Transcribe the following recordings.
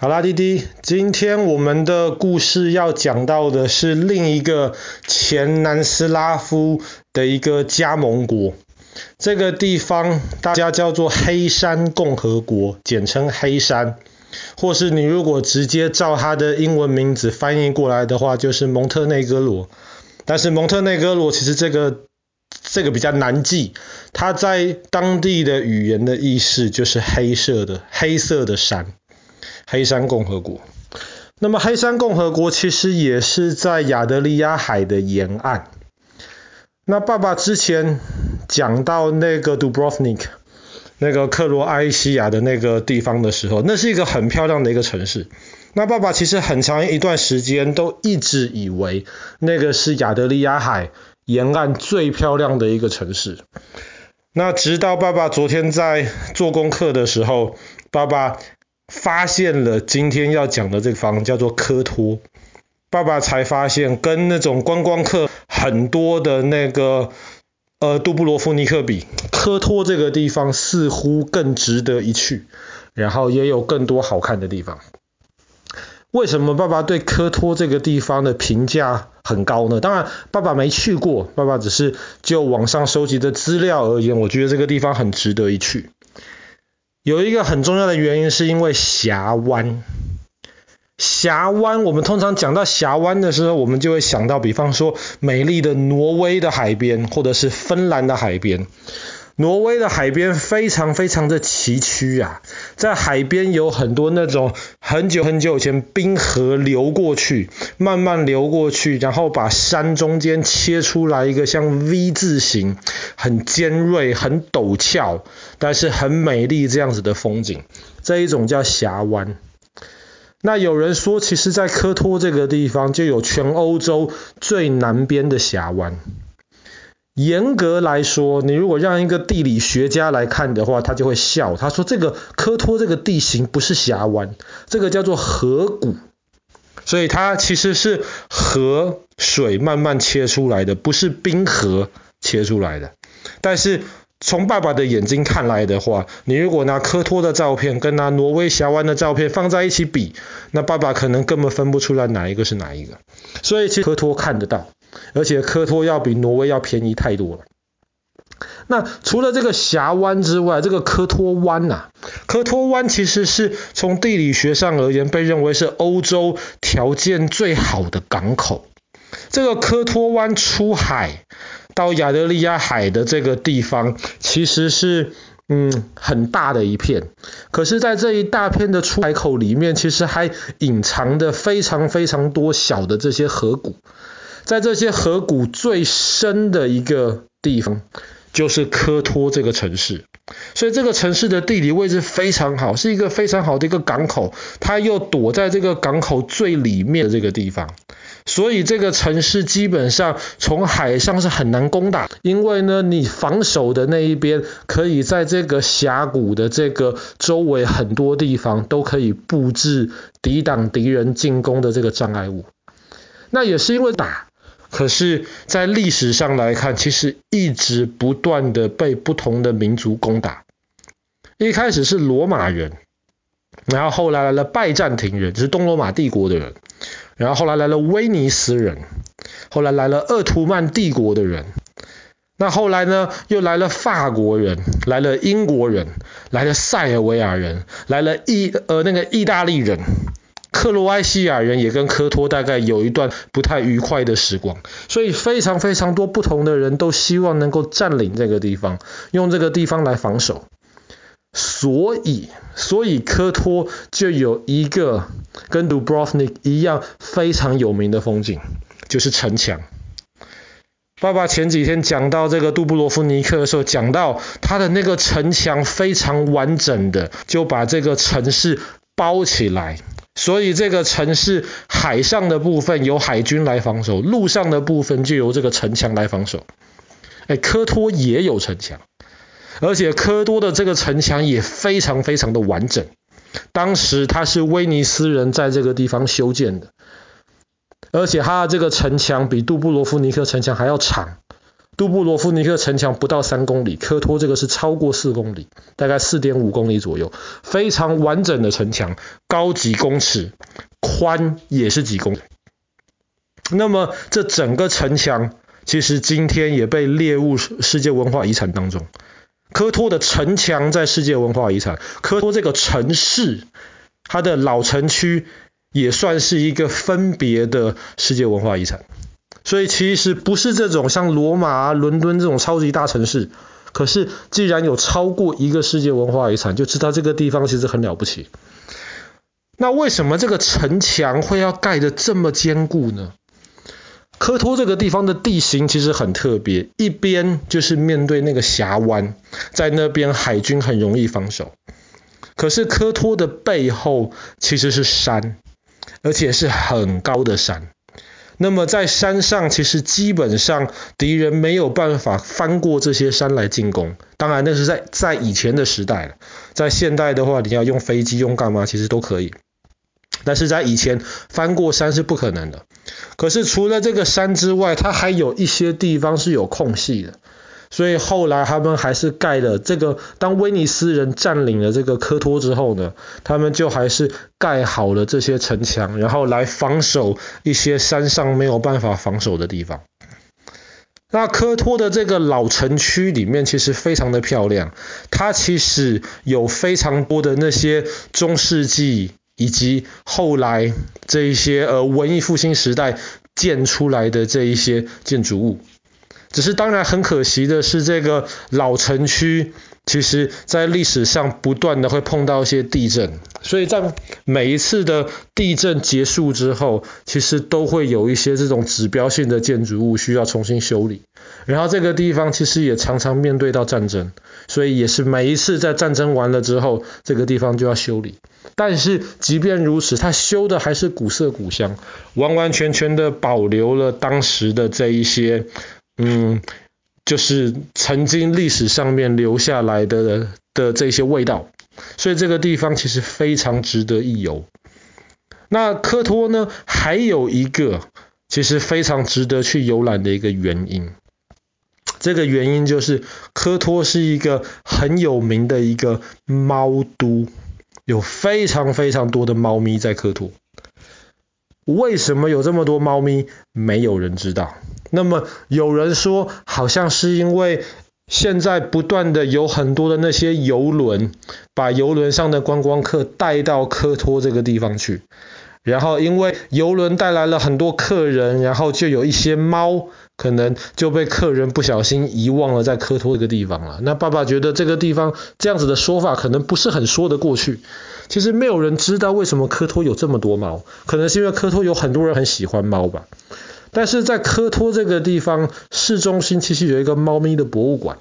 好啦，弟弟，今天我们的故事要讲到的是另一个前南斯拉夫的一个加盟国，这个地方大家叫做黑山共和国，简称黑山，或是你如果直接照它的英文名字翻译过来的话，就是蒙特内哥罗。但是蒙特内哥罗其实这个这个比较难记，它在当地的语言的意思就是黑色的，黑色的山。黑山共和国，那么黑山共和国其实也是在亚得里亚海的沿岸。那爸爸之前讲到那个 Dubrovnik，那个克罗埃西亚的那个地方的时候，那是一个很漂亮的一个城市。那爸爸其实很长一段时间都一直以为那个是亚得里亚海沿岸最漂亮的一个城市。那直到爸爸昨天在做功课的时候，爸爸。发现了今天要讲的这个方叫做科托，爸爸才发现跟那种观光客很多的那个呃杜布罗夫尼克比，科托这个地方似乎更值得一去，然后也有更多好看的地方。为什么爸爸对科托这个地方的评价很高呢？当然，爸爸没去过，爸爸只是就网上收集的资料而言，我觉得这个地方很值得一去。有一个很重要的原因，是因为峡湾。峡湾，我们通常讲到峡湾的时候，我们就会想到，比方说美丽的挪威的海边，或者是芬兰的海边。挪威的海边非常非常的崎岖啊，在海边有很多那种很久很久以前冰河流过去，慢慢流过去，然后把山中间切出来一个像 V 字形，很尖锐、很陡峭，但是很美丽这样子的风景，这一种叫峡湾。那有人说，其实在科托这个地方就有全欧洲最南边的峡湾。严格来说，你如果让一个地理学家来看的话，他就会笑。他说：“这个科托这个地形不是峡湾，这个叫做河谷，所以它其实是河水慢慢切出来的，不是冰河切出来的。但是从爸爸的眼睛看来的话，你如果拿科托的照片跟拿挪威峡湾的照片放在一起比，那爸爸可能根本分不出来哪一个是哪一个。所以其实科托看得到。”而且科托要比挪威要便宜太多了。那除了这个峡湾之外，这个科托湾呐、科托湾其实是从地理学上而言被认为是欧洲条件最好的港口。这个科托湾出海到亚得里亚海的这个地方，其实是嗯很大的一片。可是，在这一大片的出海口里面，其实还隐藏着非常非常多小的这些河谷。在这些河谷最深的一个地方，就是科托这个城市。所以这个城市的地理位置非常好，是一个非常好的一个港口。它又躲在这个港口最里面的这个地方，所以这个城市基本上从海上是很难攻打，因为呢，你防守的那一边可以在这个峡谷的这个周围很多地方都可以布置抵挡敌人进攻的这个障碍物。那也是因为打。可是，在历史上来看，其实一直不断的被不同的民族攻打。一开始是罗马人，然后后来来了拜占庭人，就是东罗马帝国的人，然后后来来了威尼斯人，后来来了鄂图曼帝国的人，那后来呢，又来了法国人，来了英国人，来了塞尔维亚人，来了意呃那个意大利人。克罗埃西亚人也跟科托大概有一段不太愉快的时光，所以非常非常多不同的人都希望能够占领这个地方，用这个地方来防守。所以，所以科托就有一个跟 Dubrovnik 一样非常有名的风景，就是城墙。爸爸前几天讲到这个杜布罗夫尼克的时候，讲到他的那个城墙非常完整的就把这个城市包起来。所以这个城市海上的部分由海军来防守，陆上的部分就由这个城墙来防守。哎，科托也有城墙，而且科多的这个城墙也非常非常的完整。当时它是威尼斯人在这个地方修建的，而且它的这个城墙比杜布罗夫尼克城墙还要长，杜布罗夫尼克城墙不到三公里，科托这个是超过四公里，大概四点五公里左右，非常完整的城墙，高几公尺，宽也是几公里。那么这整个城墙，其实今天也被列入世界文化遗产当中。科托的城墙在世界文化遗产，科托这个城市，它的老城区也算是一个分别的世界文化遗产。所以其实不是这种像罗马啊、伦敦这种超级大城市，可是既然有超过一个世界文化遗产，就知道这个地方其实很了不起。那为什么这个城墙会要盖得这么坚固呢？科托这个地方的地形其实很特别，一边就是面对那个峡湾，在那边海军很容易防守。可是科托的背后其实是山，而且是很高的山。那么在山上，其实基本上敌人没有办法翻过这些山来进攻。当然，那是在在以前的时代了。在现代的话，你要用飞机用干嘛，其实都可以。但是在以前，翻过山是不可能的。可是除了这个山之外，它还有一些地方是有空隙的。所以后来他们还是盖了这个。当威尼斯人占领了这个科托之后呢，他们就还是盖好了这些城墙，然后来防守一些山上没有办法防守的地方。那科托的这个老城区里面其实非常的漂亮，它其实有非常多的那些中世纪以及后来这一些呃文艺复兴时代建出来的这一些建筑物。只是当然很可惜的是，这个老城区其实在历史上不断的会碰到一些地震，所以在每一次的地震结束之后，其实都会有一些这种指标性的建筑物需要重新修理。然后这个地方其实也常常面对到战争，所以也是每一次在战争完了之后，这个地方就要修理。但是即便如此，它修的还是古色古香，完完全全的保留了当时的这一些。嗯，就是曾经历史上面留下来的的这些味道，所以这个地方其实非常值得一游。那科托呢，还有一个其实非常值得去游览的一个原因，这个原因就是科托是一个很有名的一个猫都，有非常非常多的猫咪在科托。为什么有这么多猫咪？没有人知道。那么有人说，好像是因为现在不断的有很多的那些游轮，把游轮上的观光客带到科托这个地方去，然后因为游轮带来了很多客人，然后就有一些猫可能就被客人不小心遗忘了在科托这个地方了。那爸爸觉得这个地方这样子的说法可能不是很说得过去。其实没有人知道为什么科托有这么多猫，可能是因为科托有很多人很喜欢猫吧。但是在科托这个地方市中心，其实有一个猫咪的博物馆，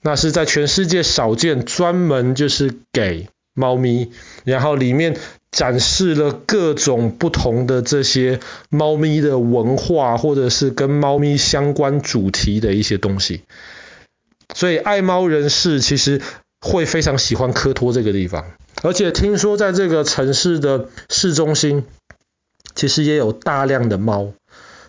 那是在全世界少见，专门就是给猫咪，然后里面展示了各种不同的这些猫咪的文化，或者是跟猫咪相关主题的一些东西。所以爱猫人士其实会非常喜欢科托这个地方，而且听说在这个城市的市中心，其实也有大量的猫。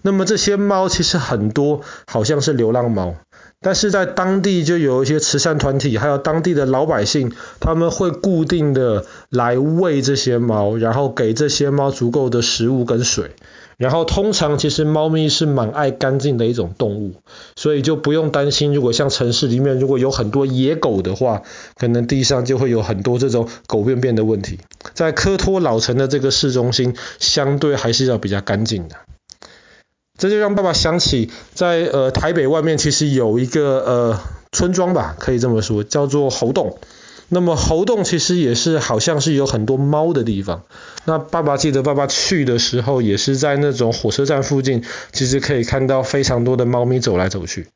那么这些猫其实很多好像是流浪猫，但是在当地就有一些慈善团体，还有当地的老百姓，他们会固定的来喂这些猫，然后给这些猫足够的食物跟水。然后通常其实猫咪是蛮爱干净的一种动物，所以就不用担心，如果像城市里面如果有很多野狗的话，可能地上就会有很多这种狗便便的问题。在科托老城的这个市中心，相对还是要比较干净的。这就让爸爸想起在，呃台北外面其实有一个呃村庄吧，可以这么说，叫做猴洞。那么猴洞其实也是好像是有很多猫的地方。那爸爸记得爸爸去的时候，也是在那种火车站附近，其实可以看到非常多的猫咪走来走去。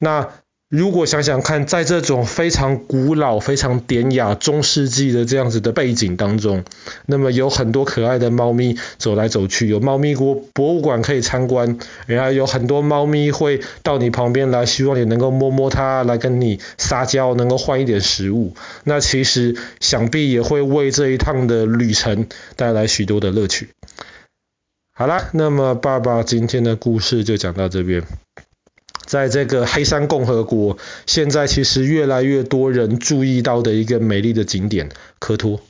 那如果想想看，在这种非常古老、非常典雅、中世纪的这样子的背景当中，那么有很多可爱的猫咪走来走去，有猫咪国博物馆可以参观，然后有很多猫咪会到你旁边来，希望你能够摸摸它，来跟你撒娇，能够换一点食物。那其实想必也会为这一趟的旅程带来许多的乐趣。好啦，那么爸爸今天的故事就讲到这边。在这个黑山共和国，现在其实越来越多人注意到的一个美丽的景点——科托。